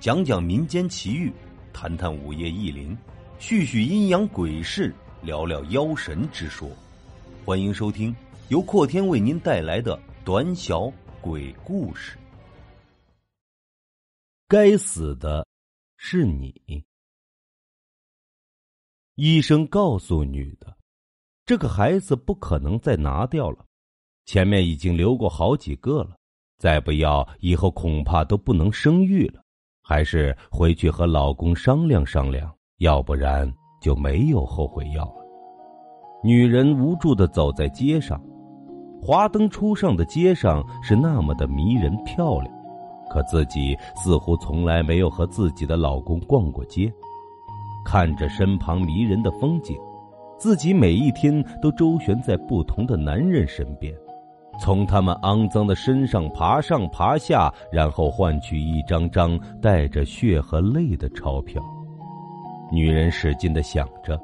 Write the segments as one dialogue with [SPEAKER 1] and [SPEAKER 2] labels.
[SPEAKER 1] 讲讲民间奇遇，谈谈午夜异灵，叙叙阴阳鬼事，聊聊妖神之说。欢迎收听由阔天为您带来的短小鬼故事。该死的是你！医生告诉女的，这个孩子不可能再拿掉了，前面已经留过好几个了，再不要以后恐怕都不能生育了。还是回去和老公商量商量，要不然就没有后悔药了。女人无助的走在街上，华灯初上的街上是那么的迷人漂亮，可自己似乎从来没有和自己的老公逛过街。看着身旁迷人的风景，自己每一天都周旋在不同的男人身边。从他们肮脏的身上爬上爬下，然后换取一张张带着血和泪的钞票。女人使劲的想着，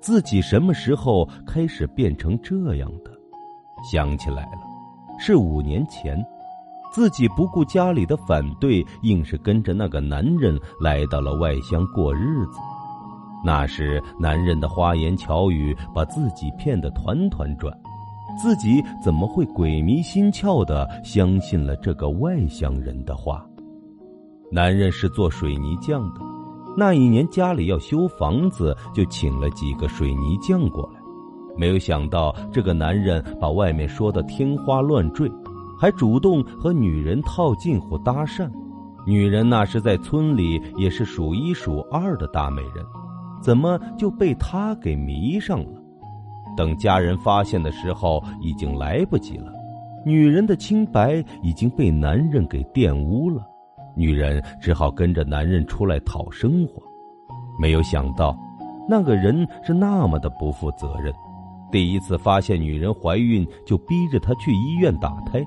[SPEAKER 1] 自己什么时候开始变成这样的？想起来了，是五年前，自己不顾家里的反对，硬是跟着那个男人来到了外乡过日子。那时，男人的花言巧语把自己骗得团团转。自己怎么会鬼迷心窍的相信了这个外乡人的话？男人是做水泥匠的，那一年家里要修房子，就请了几个水泥匠过来。没有想到这个男人把外面说的天花乱坠，还主动和女人套近乎搭讪。女人那是在村里也是数一数二的大美人，怎么就被他给迷上了？等家人发现的时候，已经来不及了。女人的清白已经被男人给玷污了，女人只好跟着男人出来讨生活。没有想到，那个人是那么的不负责任。第一次发现女人怀孕，就逼着她去医院打胎。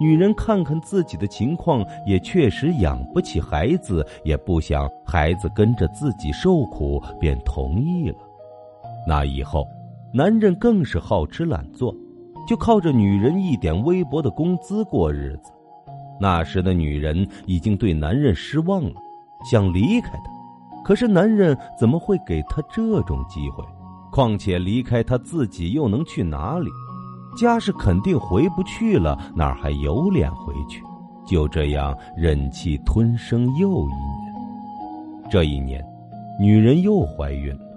[SPEAKER 1] 女人看看自己的情况，也确实养不起孩子，也不想孩子跟着自己受苦，便同意了。那以后。男人更是好吃懒做，就靠着女人一点微薄的工资过日子。那时的女人已经对男人失望了，想离开他，可是男人怎么会给她这种机会？况且离开他自己又能去哪里？家是肯定回不去了，哪还有脸回去？就这样忍气吞声又一年。这一年，女人又怀孕了。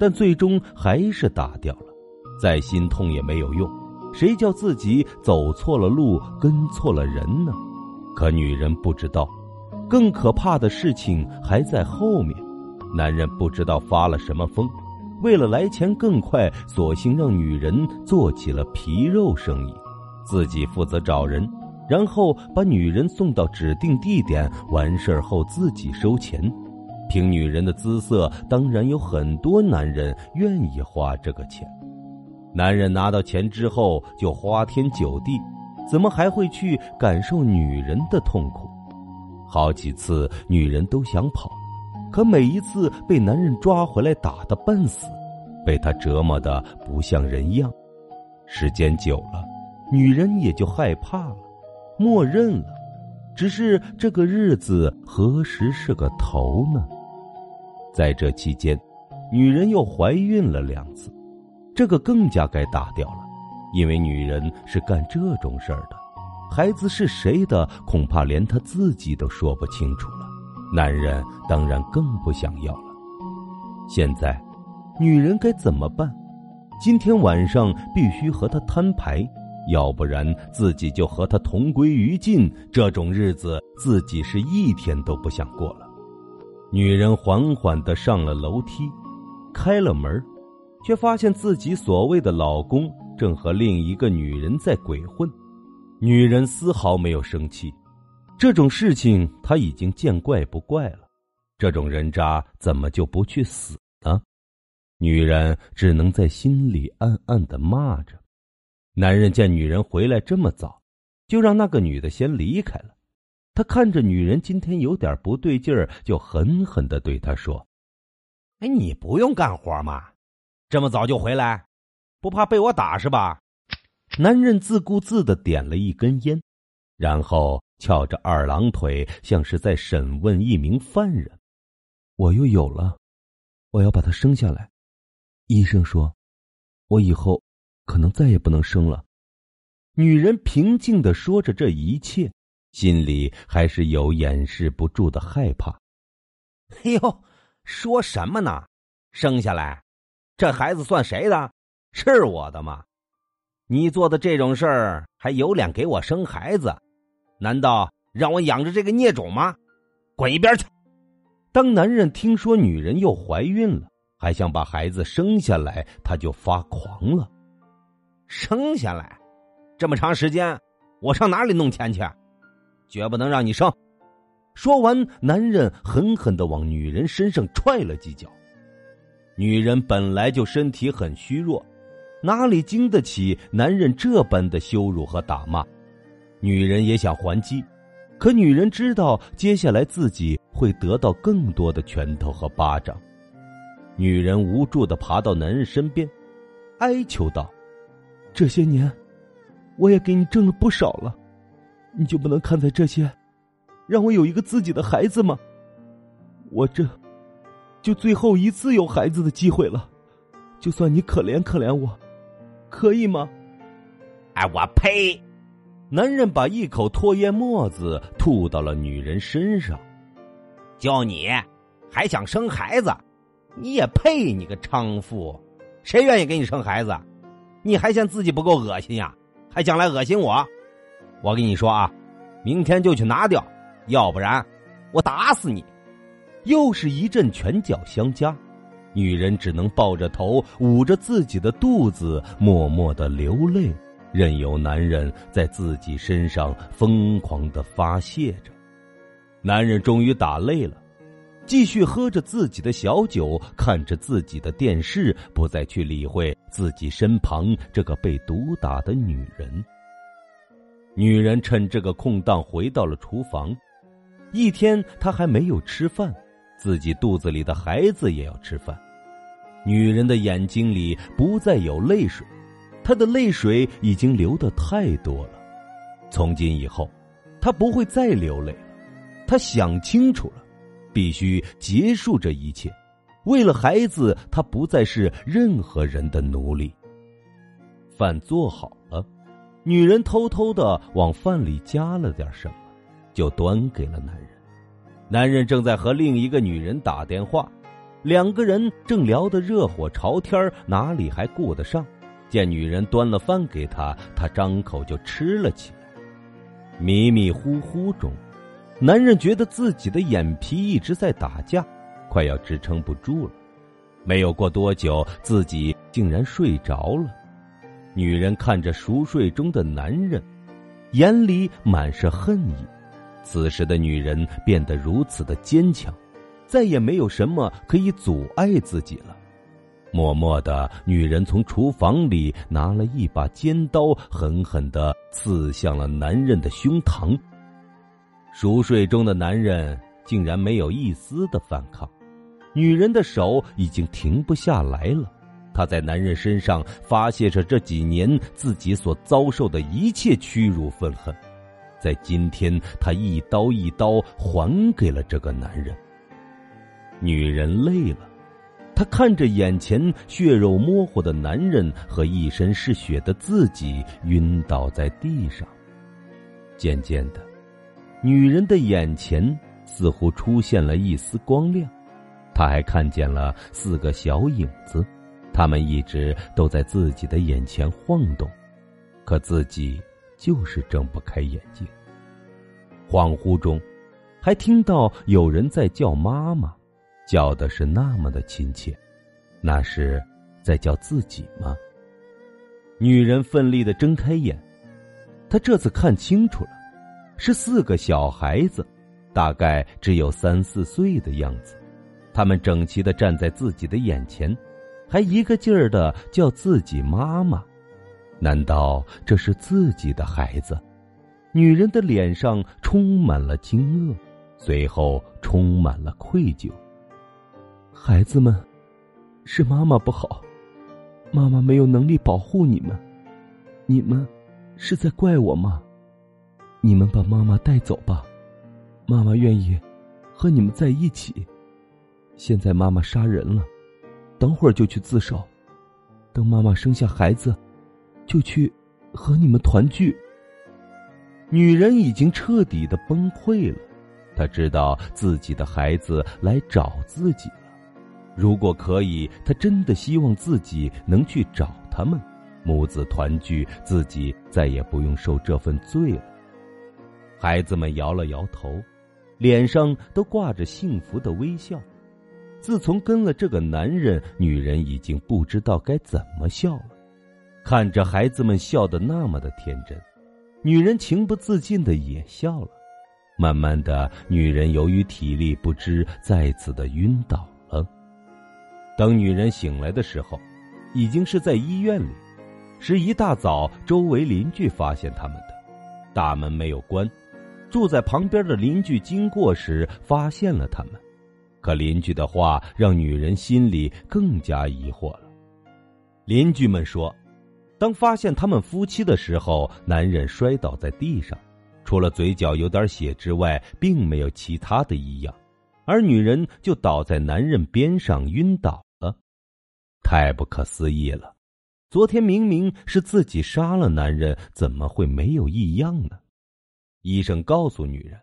[SPEAKER 1] 但最终还是打掉了，再心痛也没有用。谁叫自己走错了路，跟错了人呢？可女人不知道，更可怕的事情还在后面。男人不知道发了什么疯，为了来钱更快，索性让女人做起了皮肉生意，自己负责找人，然后把女人送到指定地点，完事儿后自己收钱。凭女人的姿色，当然有很多男人愿意花这个钱。男人拿到钱之后就花天酒地，怎么还会去感受女人的痛苦？好几次女人都想跑，可每一次被男人抓回来打的半死，被他折磨的不像人样。时间久了，女人也就害怕了，默认了。只是这个日子何时是个头呢？在这期间，女人又怀孕了两次，这个更加该打掉了，因为女人是干这种事儿的，孩子是谁的，恐怕连她自己都说不清楚了。男人当然更不想要了。现在，女人该怎么办？今天晚上必须和他摊牌，要不然自己就和他同归于尽。这种日子，自己是一天都不想过了。女人缓缓的上了楼梯，开了门，却发现自己所谓的老公正和另一个女人在鬼混。女人丝毫没有生气，这种事情她已经见怪不怪了。这种人渣怎么就不去死呢？女人只能在心里暗暗的骂着。男人见女人回来这么早，就让那个女的先离开了。他看着女人今天有点不对劲儿，就狠狠的对她说：“
[SPEAKER 2] 哎，你不用干活吗？这么早就回来，不怕被我打是吧？”
[SPEAKER 1] 男人自顾自的点了一根烟，然后翘着二郎腿，像是在审问一名犯人。我又有了，我要把他生下来。医生说，我以后可能再也不能生了。女人平静的说着这一切，心里还是有掩饰不住的害怕。
[SPEAKER 2] 哎呦，说什么呢？生下来，这孩子算谁的？是我的吗？你做的这种事儿，还有脸给我生孩子？难道让我养着这个孽种吗？滚一边去！
[SPEAKER 1] 当男人听说女人又怀孕了，还想把孩子生下来，他就发狂了。
[SPEAKER 2] 生下来，这么长时间，我上哪里弄钱去？绝不能让你生！
[SPEAKER 1] 说完，男人狠狠的往女人身上踹了几脚。女人本来就身体很虚弱，哪里经得起男人这般的羞辱和打骂？女人也想还击，可女人知道接下来自己会得到更多的拳头和巴掌。女人无助的爬到男人身边，哀求道：“这些年，我也给你挣了不少了，你就不能看在这些，让我有一个自己的孩子吗？我这，就最后一次有孩子的机会了，就算你可怜可怜我，可以吗？”
[SPEAKER 2] 哎，我呸！
[SPEAKER 1] 男人把一口唾液沫子吐到了女人身上，
[SPEAKER 2] 就你还想生孩子？你也配？你个娼妇！谁愿意给你生孩子？你还嫌自己不够恶心呀？还想来恶心我？我跟你说啊，明天就去拿掉，要不然我打死你！
[SPEAKER 1] 又是一阵拳脚相加，女人只能抱着头，捂着自己的肚子，默默的流泪。任由男人在自己身上疯狂的发泄着，男人终于打累了，继续喝着自己的小酒，看着自己的电视，不再去理会自己身旁这个被毒打的女人。女人趁这个空档回到了厨房，一天她还没有吃饭，自己肚子里的孩子也要吃饭。女人的眼睛里不再有泪水。她的泪水已经流的太多了，从今以后，他不会再流泪了。他想清楚了，必须结束这一切。为了孩子，他不再是任何人的奴隶。饭做好，女人偷偷的往饭里加了点什么，就端给了男人。男人正在和另一个女人打电话，两个人正聊得热火朝天，哪里还顾得上？见女人端了饭给他，他张口就吃了起来。迷迷糊糊中，男人觉得自己的眼皮一直在打架，快要支撑不住了。没有过多久，自己竟然睡着了。女人看着熟睡中的男人，眼里满是恨意。此时的女人变得如此的坚强，再也没有什么可以阻碍自己了。默默的，女人从厨房里拿了一把尖刀，狠狠的刺向了男人的胸膛。熟睡中的男人竟然没有一丝的反抗，女人的手已经停不下来了。她在男人身上发泄着这几年自己所遭受的一切屈辱愤恨，在今天，她一刀一刀还给了这个男人。女人累了。他看着眼前血肉模糊的男人和一身是血的自己，晕倒在地上。渐渐的，女人的眼前似乎出现了一丝光亮，她还看见了四个小影子，他们一直都在自己的眼前晃动，可自己就是睁不开眼睛。恍惚中，还听到有人在叫妈妈。叫的是那么的亲切，那是在叫自己吗？女人奋力的睁开眼，她这次看清楚了，是四个小孩子，大概只有三四岁的样子，他们整齐的站在自己的眼前，还一个劲儿的叫自己妈妈。难道这是自己的孩子？女人的脸上充满了惊愕，随后充满了愧疚。孩子们，是妈妈不好，妈妈没有能力保护你们，你们是在怪我吗？
[SPEAKER 3] 你们把妈妈带走吧，妈妈愿意和你们在一起。现在妈妈杀人了，等会儿就去自首。等妈妈生下孩子，就去和你们团聚。
[SPEAKER 1] 女人已经彻底的崩溃了，她知道自己的孩子来找自己了。如果可以，她真的希望自己能去找他们，母子团聚，自己再也不用受这份罪了。孩子们摇了摇头，脸上都挂着幸福的微笑。自从跟了这个男人，女人已经不知道该怎么笑了。看着孩子们笑得那么的天真，女人情不自禁的也笑了。慢慢的，女人由于体力不支，再次的晕倒了。等女人醒来的时候，已经是在医院里。是一大早，周围邻居发现他们的，大门没有关，住在旁边的邻居经过时发现了他们。可邻居的话让女人心里更加疑惑了。邻居们说，当发现他们夫妻的时候，男人摔倒在地上，除了嘴角有点血之外，并没有其他的异样，而女人就倒在男人边上晕倒了。太不可思议了！昨天明明是自己杀了男人，怎么会没有异样呢？医生告诉女人。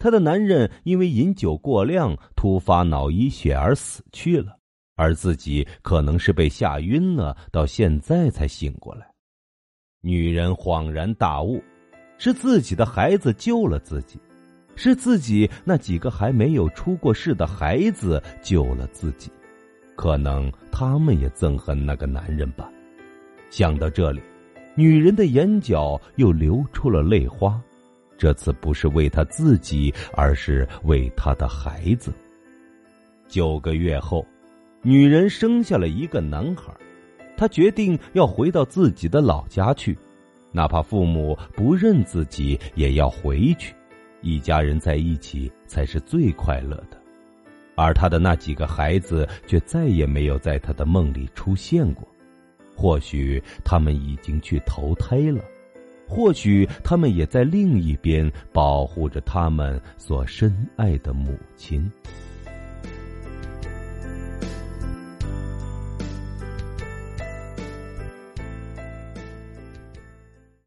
[SPEAKER 1] 她的男人因为饮酒过量，突发脑溢血而死去了，而自己可能是被吓晕了，到现在才醒过来。女人恍然大悟，是自己的孩子救了自己，是自己那几个还没有出过世的孩子救了自己，可能他们也憎恨那个男人吧。想到这里，女人的眼角又流出了泪花。这次不是为他自己，而是为他的孩子。九个月后，女人生下了一个男孩，她决定要回到自己的老家去，哪怕父母不认自己，也要回去。一家人在一起才是最快乐的。而他的那几个孩子却再也没有在他的梦里出现过，或许他们已经去投胎了。或许他们也在另一边保护着他们所深爱的母亲。